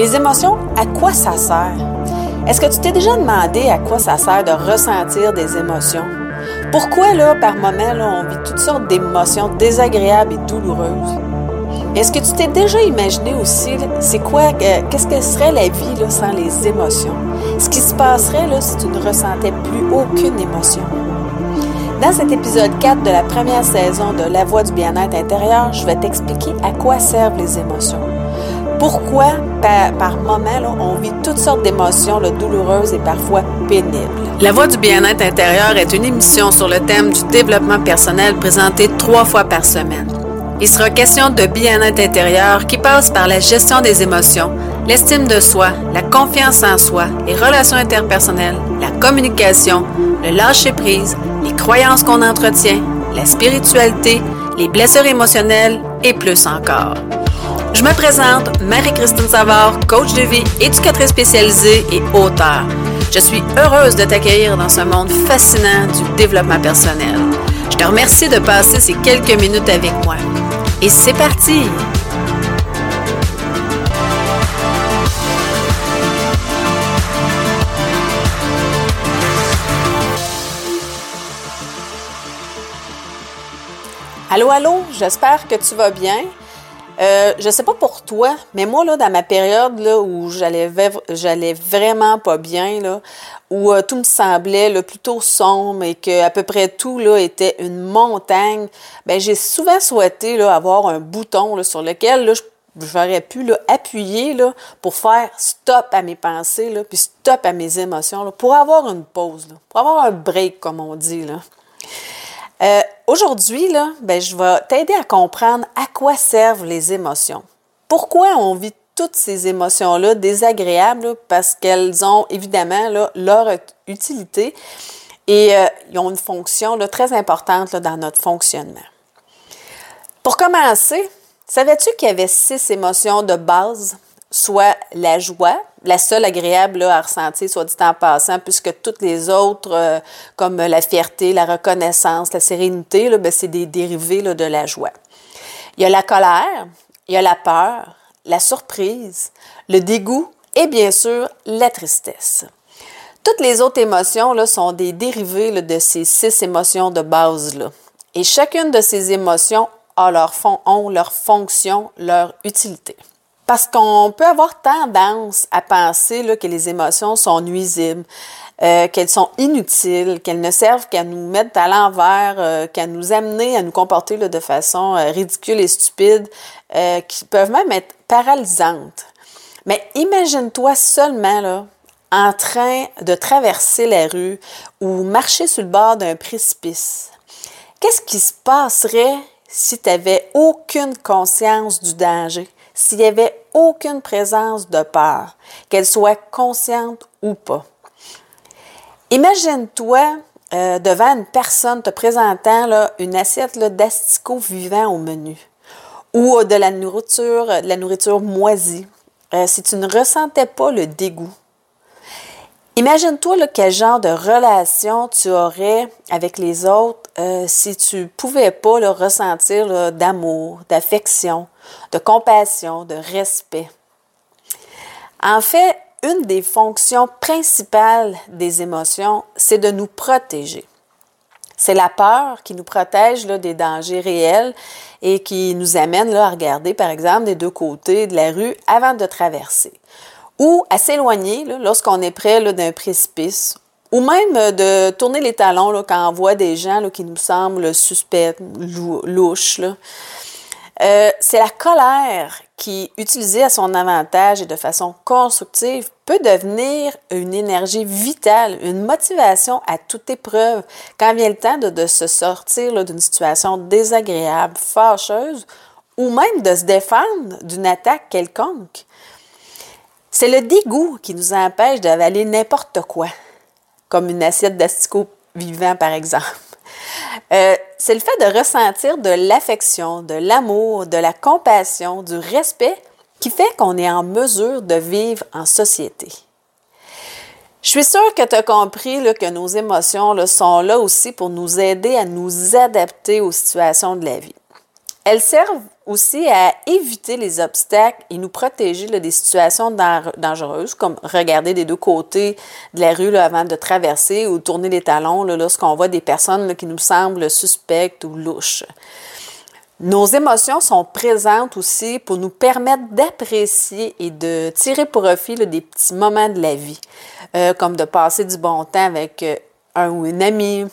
Les émotions, à quoi ça sert? Est-ce que tu t'es déjà demandé à quoi ça sert de ressentir des émotions? Pourquoi, là, par moment, là, on vit toutes sortes d'émotions désagréables et douloureuses? Est-ce que tu t'es déjà imaginé aussi, c'est quoi, euh, qu'est-ce que serait la vie sans les émotions? Ce qui se passerait si tu ne ressentais plus aucune émotion? Dans cet épisode 4 de la première saison de La Voix du bien-être intérieur, je vais t'expliquer à quoi servent les émotions. Pourquoi, par, par moment, on vit toutes sortes d'émotions douloureuses et parfois pénibles. La Voix du bien-être intérieur est une émission sur le thème du développement personnel présentée trois fois par semaine. Il sera question de bien-être intérieur qui passe par la gestion des émotions, l'estime de soi, la confiance en soi, les relations interpersonnelles, la communication, le lâcher-prise, les croyances qu'on entretient, la spiritualité, les blessures émotionnelles et plus encore. Je me présente, Marie-Christine Savard, coach de vie, éducatrice spécialisée et auteur. Je suis heureuse de t'accueillir dans ce monde fascinant du développement personnel. Je te remercie de passer ces quelques minutes avec moi. Et c'est parti! Allô, allô, j'espère que tu vas bien. Euh, je sais pas pour toi, mais moi, là, dans ma période là, où j'allais, j'allais vraiment pas bien, là, où euh, tout me semblait plutôt sombre et que à peu près tout là, était une montagne, ben, j'ai souvent souhaité avoir un bouton sur lequel j'aurais pu là, appuyer pour faire stop à mes pensées, là, puis stop à mes émotions, pour avoir une pause, pour avoir un break, comme on dit. Euh, Aujourd'hui, ben, je vais t'aider à comprendre à quoi servent les émotions. Pourquoi on vit toutes ces émotions-là désagréables? Parce qu'elles ont évidemment leur utilité et euh, ils ont une fonction très importante dans notre fonctionnement. Pour commencer, savais-tu qu'il y avait six émotions de base soit la joie, la seule agréable à ressentir, soit dit en passant, puisque toutes les autres, euh, comme la fierté, la reconnaissance, la sérénité, ben, c'est des dérivés de la joie. Il y a la colère, il y a la peur, la surprise, le dégoût et bien sûr la tristesse. Toutes les autres émotions là, sont des dérivés de ces six émotions de base. Là. Et chacune de ces émotions a leur fond, ont leur fonction, leur utilité. Parce qu'on peut avoir tendance à penser que les émotions sont nuisibles, euh, qu'elles sont inutiles, qu'elles ne servent qu'à nous mettre à l'envers, euh, qu'à nous amener à nous comporter de façon euh, ridicule et stupide, qui peuvent même être paralysantes. Mais imagine-toi seulement en train de traverser la rue ou marcher sur le bord d'un précipice. Qu'est-ce qui se passerait si tu n'avais aucune conscience du danger? s'il n'y avait aucune présence de peur, qu'elle soit consciente ou pas. Imagine-toi euh, devant une personne te présentant là, une assiette d'asticots vivants au menu ou euh, de la nourriture, de la nourriture moisie, euh, si tu ne ressentais pas le dégoût. Imagine-toi quel genre de relation tu aurais avec les autres si tu ne pouvais pas le ressentir d'amour, d'affection, de compassion, de respect. En fait, une des fonctions principales des émotions, c'est de nous protéger. C'est la peur qui nous protège des dangers réels et qui nous amène à regarder, par exemple, des deux côtés de la rue avant de traverser. Ou à s'éloigner lorsqu'on est près d'un précipice. Ou même de tourner les talons quand on voit des gens qui nous semblent suspects, louches. Euh, c'est la colère qui, utilisée à son avantage et de façon constructive, peut devenir une énergie vitale, une motivation à toute épreuve quand vient le temps de, se sortir d'une situation désagréable, fâcheuse, ou même de se défendre d'une attaque quelconque. C'est le dégoût qui nous empêche d'avaler n'importe quoi, comme une assiette d'asticot vivant par exemple. Euh, c'est le fait de ressentir de l'affection, de l'amour, de la compassion, du respect qui fait qu'on est en mesure de vivre en société. Je suis sûre que tu as compris que nos émotions sont là aussi pour nous aider à nous adapter aux situations de la vie. Elles servent aussi à éviter les obstacles et nous protéger des situations dangereuses, comme regarder des deux côtés de la rue avant de traverser ou tourner les talons lorsqu'on voit des personnes qui nous semblent suspectes ou louches. Nos émotions sont présentes aussi pour nous permettre d'apprécier et de tirer profit des petits moments de la vie, euh, comme de passer du bon temps avec euh, un ou une amie,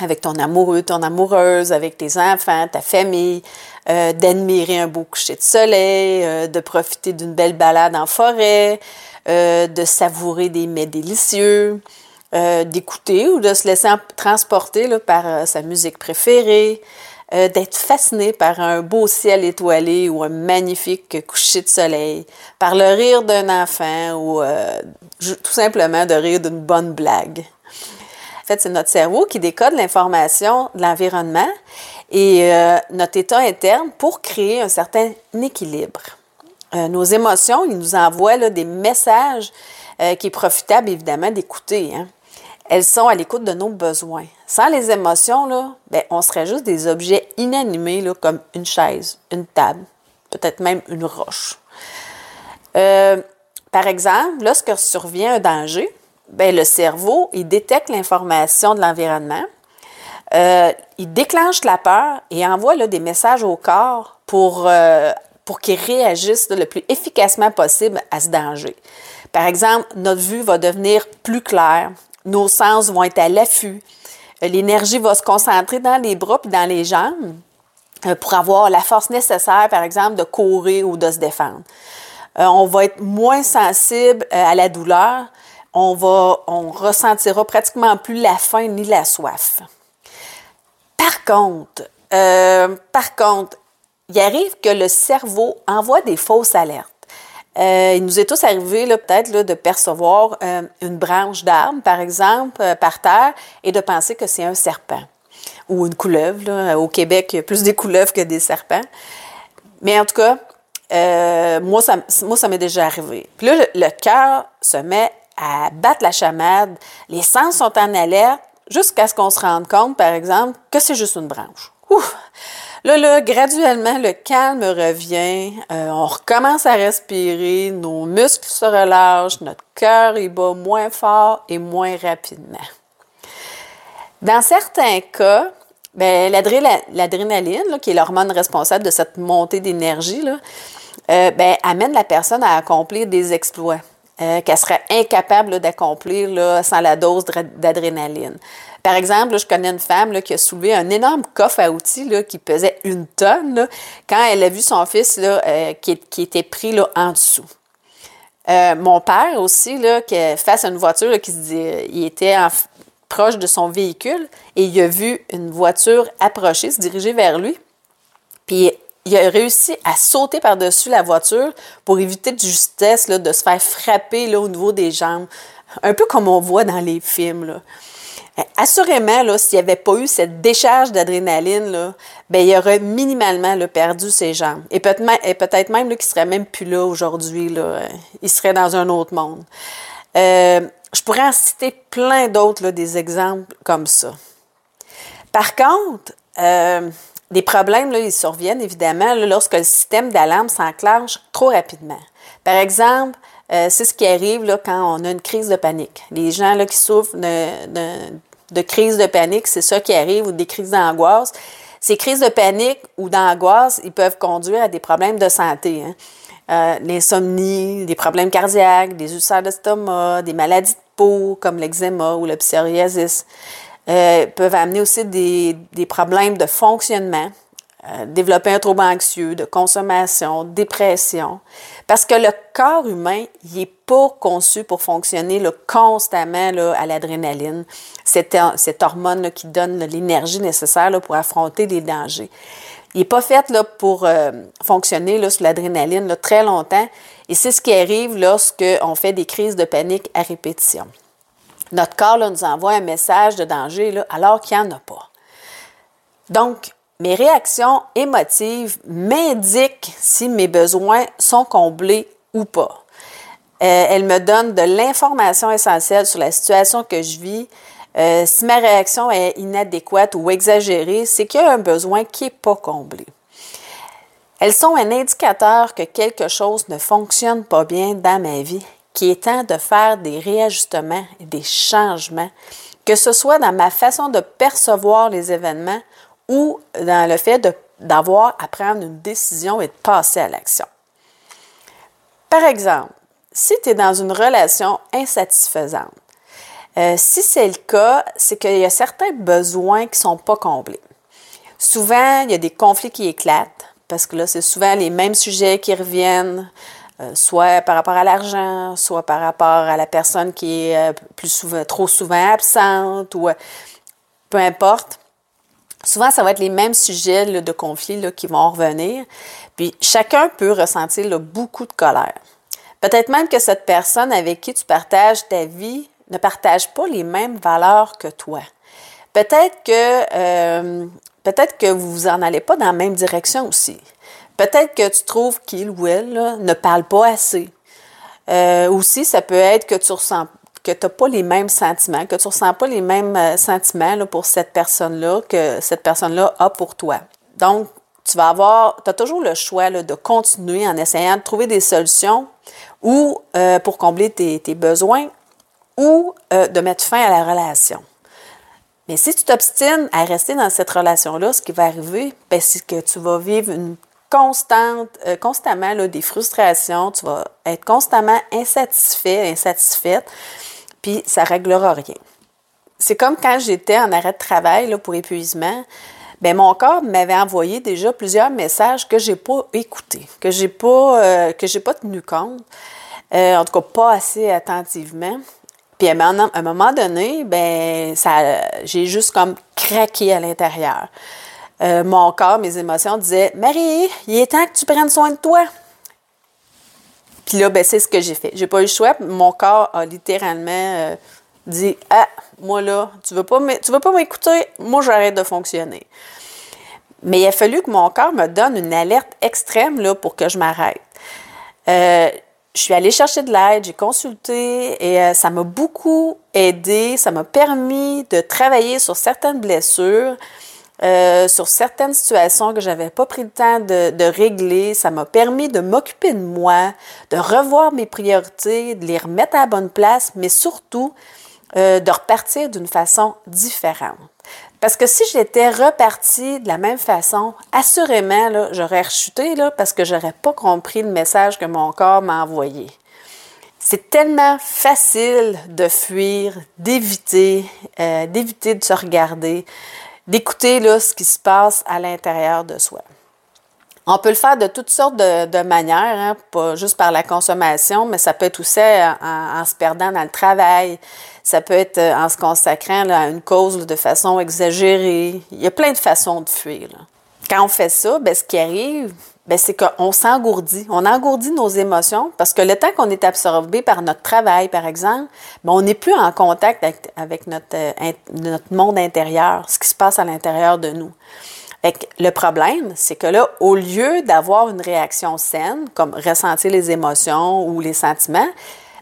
avec ton amoureux, ton amoureuse, avec tes enfants, ta famille, euh, d'admirer un beau coucher de soleil, euh, de profiter d'une belle balade en forêt, euh, de savourer des mets délicieux, d'écouter ou de se laisser transporter par sa musique préférée, d'être fasciné par un beau ciel étoilé ou un magnifique coucher de soleil, par le rire d'un enfant ou tout simplement de rire d'une bonne blague. En fait, c'est notre cerveau qui décode l'information de l'environnement et euh, notre état interne pour créer un certain équilibre. Euh, nos émotions, ils nous envoient des messages euh, qui est profitable évidemment d'écouter. Hein. Elles sont à l'écoute de nos besoins. Sans les émotions, là, ben, on serait juste des objets inanimés là, comme une chaise, une table, peut-être même une roche. par exemple, lorsque survient un danger, ben, le cerveau, il détecte l'information de l'environnement, euh, il déclenche la peur et envoie des messages au corps pour, euh, pour qu'il réagisse le plus efficacement possible à ce danger. Par exemple, notre vue va devenir plus claire, nos sens vont être à l'affût, euh, l'énergie va se concentrer dans les bras et dans les jambes pour avoir la force nécessaire, par exemple, de courir ou de se défendre. on va être moins sensible à la douleur, on va, on ressentira pratiquement plus la faim ni la soif. Par contre, euh, par contre, il arrive que le cerveau envoie des fausses alertes. Euh, il nous est tous arrivé peut-être de percevoir euh, une branche d'arbre, par exemple, par terre, et de penser que c'est un serpent ou une couleuvre. Au Québec, il y a plus des couleuvres que des serpents. Mais en tout cas, moi, ça, m'est déjà arrivé. Puis là, le cœur se met à battre la chamade, les sens sont en alerte jusqu'à ce qu'on se rende compte, par exemple, que c'est juste une branche. Là, là, graduellement, le calme revient, euh, on recommence à respirer, nos muscles se relâchent, notre cœur y bat moins fort et moins rapidement. Dans certains cas, ben, l'adrénaline, qui est l'hormone responsable de cette montée d'énergie, euh, ben, amène la personne à accomplir des exploits. Euh, qu'elle serait incapable d'accomplir sans la dose d'adrénaline. Par exemple, je connais une femme qui a soulevé un énorme coffre à outils qui pesait une tonne quand elle a vu son fils euh, qui, était pris en dessous. Euh, mon père aussi, face à une voiture, il était proche de son véhicule et il a vu une voiture approcher, se diriger vers lui. Puis il a réussi à sauter par-dessus la voiture pour éviter de justesse là, de se faire frapper là, au niveau des jambes. Un peu comme on voit dans les films. Assurément, s'il n'y avait pas eu cette décharge d'adrénaline, ben, il aurait minimalement perdu ses jambes. Et peut-être même qu'il ne serait même plus là aujourd'hui. Il serait dans un autre monde. Euh, je pourrais en citer plein d'autres, des exemples comme ça. Par contre, euh, des problèmes, là, ils surviennent évidemment lorsque le système d'alarme s'enclenche trop rapidement. Par exemple, euh, c'est ce qui arrive là, quand on a une crise de panique. Les gens là, qui souffrent de, de, crise de panique, c'est ça qui arrive, ou des crises d'angoisse. Ces crises de panique ou d'angoisse, ils peuvent conduire à des problèmes de santé. Hein. Euh, l'insomnie, des problèmes cardiaques, des ulcères d'estomac, des maladies de peau comme l'eczéma ou le psoriasis. Euh, peuvent amener aussi des, des problèmes de fonctionnement, euh, développer un trouble anxieux, de consommation, dépression. Parce que le corps humain, il n'est pas conçu pour fonctionner là, constamment là, à l'adrénaline, cette, cette hormone qui donne l'énergie nécessaire là, pour affronter les dangers. Il n'est pas fait là, pour euh, fonctionner là, sur l'adrénaline très longtemps. Et c'est ce qui arrive lorsqu'on fait des crises de panique à répétition. Notre corps nous envoie un message de danger alors qu'il n'y en a pas. Donc, mes réactions émotives m'indiquent si mes besoins sont comblés ou pas. Euh, elles me donnent de l'information essentielle sur la situation que je vis. Euh, si ma réaction est inadéquate ou exagérée, c'est qu'il y a un besoin qui n'est pas comblé. Elles sont un indicateur que quelque chose ne fonctionne pas bien dans ma vie, qui est temps de faire des réajustements et des changements, que ce soit dans ma façon de percevoir les événements ou dans le fait d'avoir à prendre une décision et de passer à l'action. Par exemple, si tu es dans une relation insatisfaisante, euh, si c'est le cas, c'est qu'il y a certains besoins qui ne sont pas comblés. Souvent, il y a des conflits qui éclatent parce que là, c'est souvent les mêmes sujets qui reviennent, euh, soit par rapport à l'argent, soit par rapport à la personne qui est euh, plus souvent, trop souvent absente ou peu importe. Souvent, ça va être les mêmes sujets de conflit qui vont revenir. Puis chacun peut ressentir beaucoup de colère. Peut-être même que cette personne avec qui tu partages ta vie ne partage pas les mêmes valeurs que toi. Peut-être que, euh, peut-être que vous en allez pas dans la même direction aussi. Peut-être que tu trouves qu'il ou elle ne parle pas assez. Euh, aussi, ça peut être que tu ressens que tu n'as pas les mêmes sentiments, que tu ne ressens pas les mêmes euh, sentiments pour cette personne-là que cette personne-là a pour toi. Donc, tu vas avoir, tu as toujours le choix de continuer en essayant de trouver des solutions ou pour combler tes, besoins ou euh, de mettre fin à la relation. Mais si tu t'obstines à rester dans cette relation-là, ce qui va arriver, ben, c'est que tu vas vivre une constante, euh, constamment des frustrations, tu vas être constamment insatisfait, insatisfaite, puis ça ne réglera rien. C'est comme quand j'étais en arrêt de travail là, pour épuisement, ben mon corps m'avait envoyé déjà plusieurs messages que j'ai pas écoutés, que j'ai pas euh, pas tenu compte, en tout cas pas assez attentivement. Puis à un moment donné, ben j'ai juste comme craqué à l'intérieur. Euh, mon corps, mes émotions disaient Marie, il est temps que tu prennes soin de toi. Puis là, ben, c'est ce que j'ai fait. J'ai pas eu le choix. Mon corps a littéralement euh, dit Ah, moi là, tu veux pas m'écouter, moi j'arrête de fonctionner. Mais il a fallu que mon corps me donne une alerte extrême là, pour que je m'arrête. Euh, je suis allée chercher de l'aide, j'ai consulté et ça m'a beaucoup aidé. Ça m'a permis de travailler sur certaines blessures, euh, sur certaines situations que j'avais pas pris le temps de, de régler. Ça m'a permis de m'occuper de moi, de revoir mes priorités, de les remettre à la bonne place, mais surtout euh, de repartir d'une façon différente. Parce que si j'étais repartie de la même façon, assurément, j'aurais rechuté là, parce que j'aurais pas compris le message que mon corps m'a envoyé. C'est tellement facile de fuir, d'éviter, euh, d'éviter de se regarder, d'écouter ce qui se passe à l'intérieur de soi. On peut le faire de toutes sortes de, manières, hein, pas juste par la consommation, mais ça peut être aussi en, se perdant dans le travail. Ça peut être euh, en se consacrant à une cause de façon exagérée. Il y a plein de façons de fuir. Quand on fait ça, ben, ce qui arrive, ben, c'est qu'on s'engourdit. On engourdit nos émotions parce que le temps qu'on est absorbé par notre travail, par exemple, ben, on n'est plus en contact avec, notre, euh, notre monde intérieur, ce qui se passe à l'intérieur de nous le problème, c'est que là, au lieu d'avoir une réaction saine, comme ressentir les émotions ou les sentiments,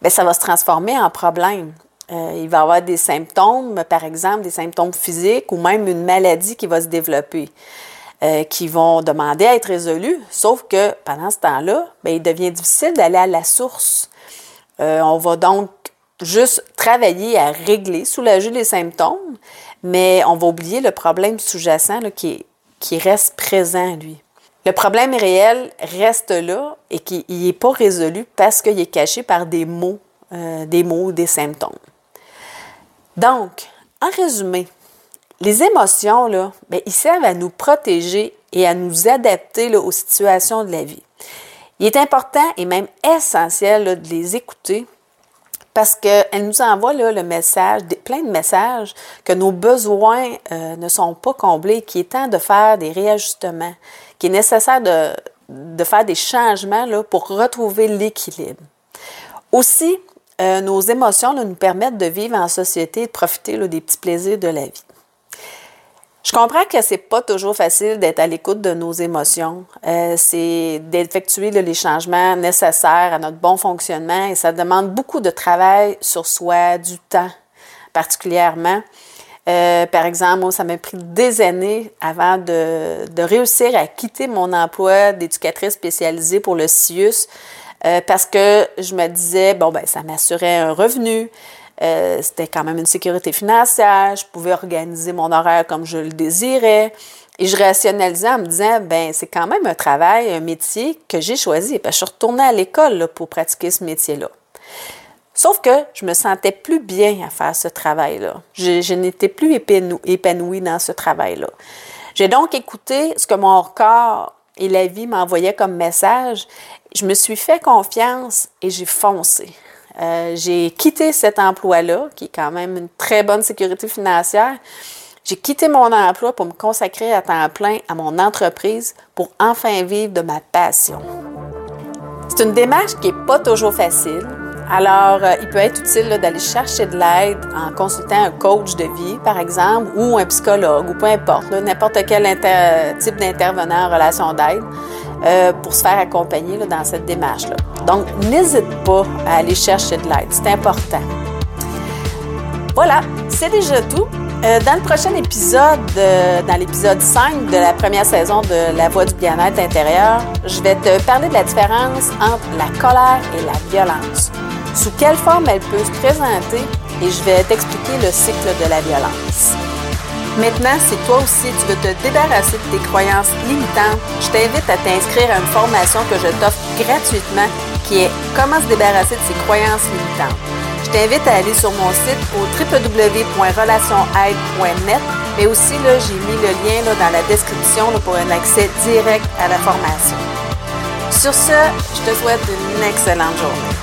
bien, ça va se transformer en problème. Euh, il va y avoir des symptômes, par exemple, des symptômes physiques ou même une maladie qui va se développer, euh, qui vont demander à être résolus. Sauf que pendant ce temps-là, bien, il devient difficile d'aller à la source. Euh, on va donc juste travailler à régler, soulager les symptômes, mais on va oublier le problème sous-jacent qui qui reste présent, lui. Le problème réel reste là et qui n'est pas résolu parce qu'il est caché par des mots, euh, des mots, des symptômes. Donc, en résumé, les émotions, là, bien, ils servent à nous protéger et à nous adapter aux situations de la vie. Il est important et même essentiel de les écouter parce qu'elle nous envoie le message, plein de messages que nos besoins euh, ne sont pas comblés, qu'il est temps de faire des réajustements, qu'il est nécessaire de, faire des changements là, pour retrouver l'équilibre. Aussi, euh, nos émotions nous permettent de vivre en société et de profiter des petits plaisirs de la vie. Je comprends que c'est pas toujours facile d'être à l'écoute de nos émotions. Euh, c'est d'effectuer les changements nécessaires à notre bon fonctionnement et ça demande beaucoup de travail sur soi, du temps particulièrement. Euh, par exemple, ça m'a pris des années avant de, de, réussir à quitter mon emploi d'éducatrice spécialisée pour le CIUS euh, parce que je me disais, bon, ben, ça m'assurait un revenu, euh, c'était quand même une sécurité financière, je pouvais organiser mon horaire comme je le désirais. Et je rationalisais en me disant, ben c'est quand même un travail, un métier que j'ai choisi. Parce que je suis retournée à l'école pour pratiquer ce métier-là. Sauf que je me sentais plus bien à faire ce travail-là. Je, n'étais plus épanouie dans ce travail-là. J'ai donc écouté ce que mon corps et la vie m'envoyaient comme message. Je me suis fait confiance et j'ai foncé. Euh, j'ai quitté cet emploi-là, qui est quand même une très bonne sécurité financière. J'ai quitté mon emploi pour me consacrer à temps plein à mon entreprise pour enfin vivre de ma passion. C'est une démarche qui n'est pas toujours facile. Alors, euh, il peut être utile d'aller chercher de l'aide en consultant un coach de vie, par exemple, ou un psychologue, ou peu importe, n'importe quel type d'intervenant en relation d'aide. Euh, pour se faire accompagner dans cette démarche-là. Donc, n'hésite pas à aller chercher de l'aide. C'est important. Voilà, c'est déjà tout. Euh, dans le prochain épisode, dans l'épisode 5 de la première saison de La Voix du bien-être intérieur, je vais te parler de la différence entre la colère et la violence sous quelle forme elle peut se présenter et je vais t'expliquer le cycle de la violence. Maintenant, si toi aussi tu veux te débarrasser de tes croyances limitantes, je t'invite à t'inscrire à une formation que je t'offre gratuitement qui est Comment se débarrasser de ses croyances limitantes. Je t'invite à aller sur mon site au www.relationaide.net, mais aussi là, j'ai mis le lien dans la description pour un accès direct à la formation. Sur ce, je te souhaite une excellente journée.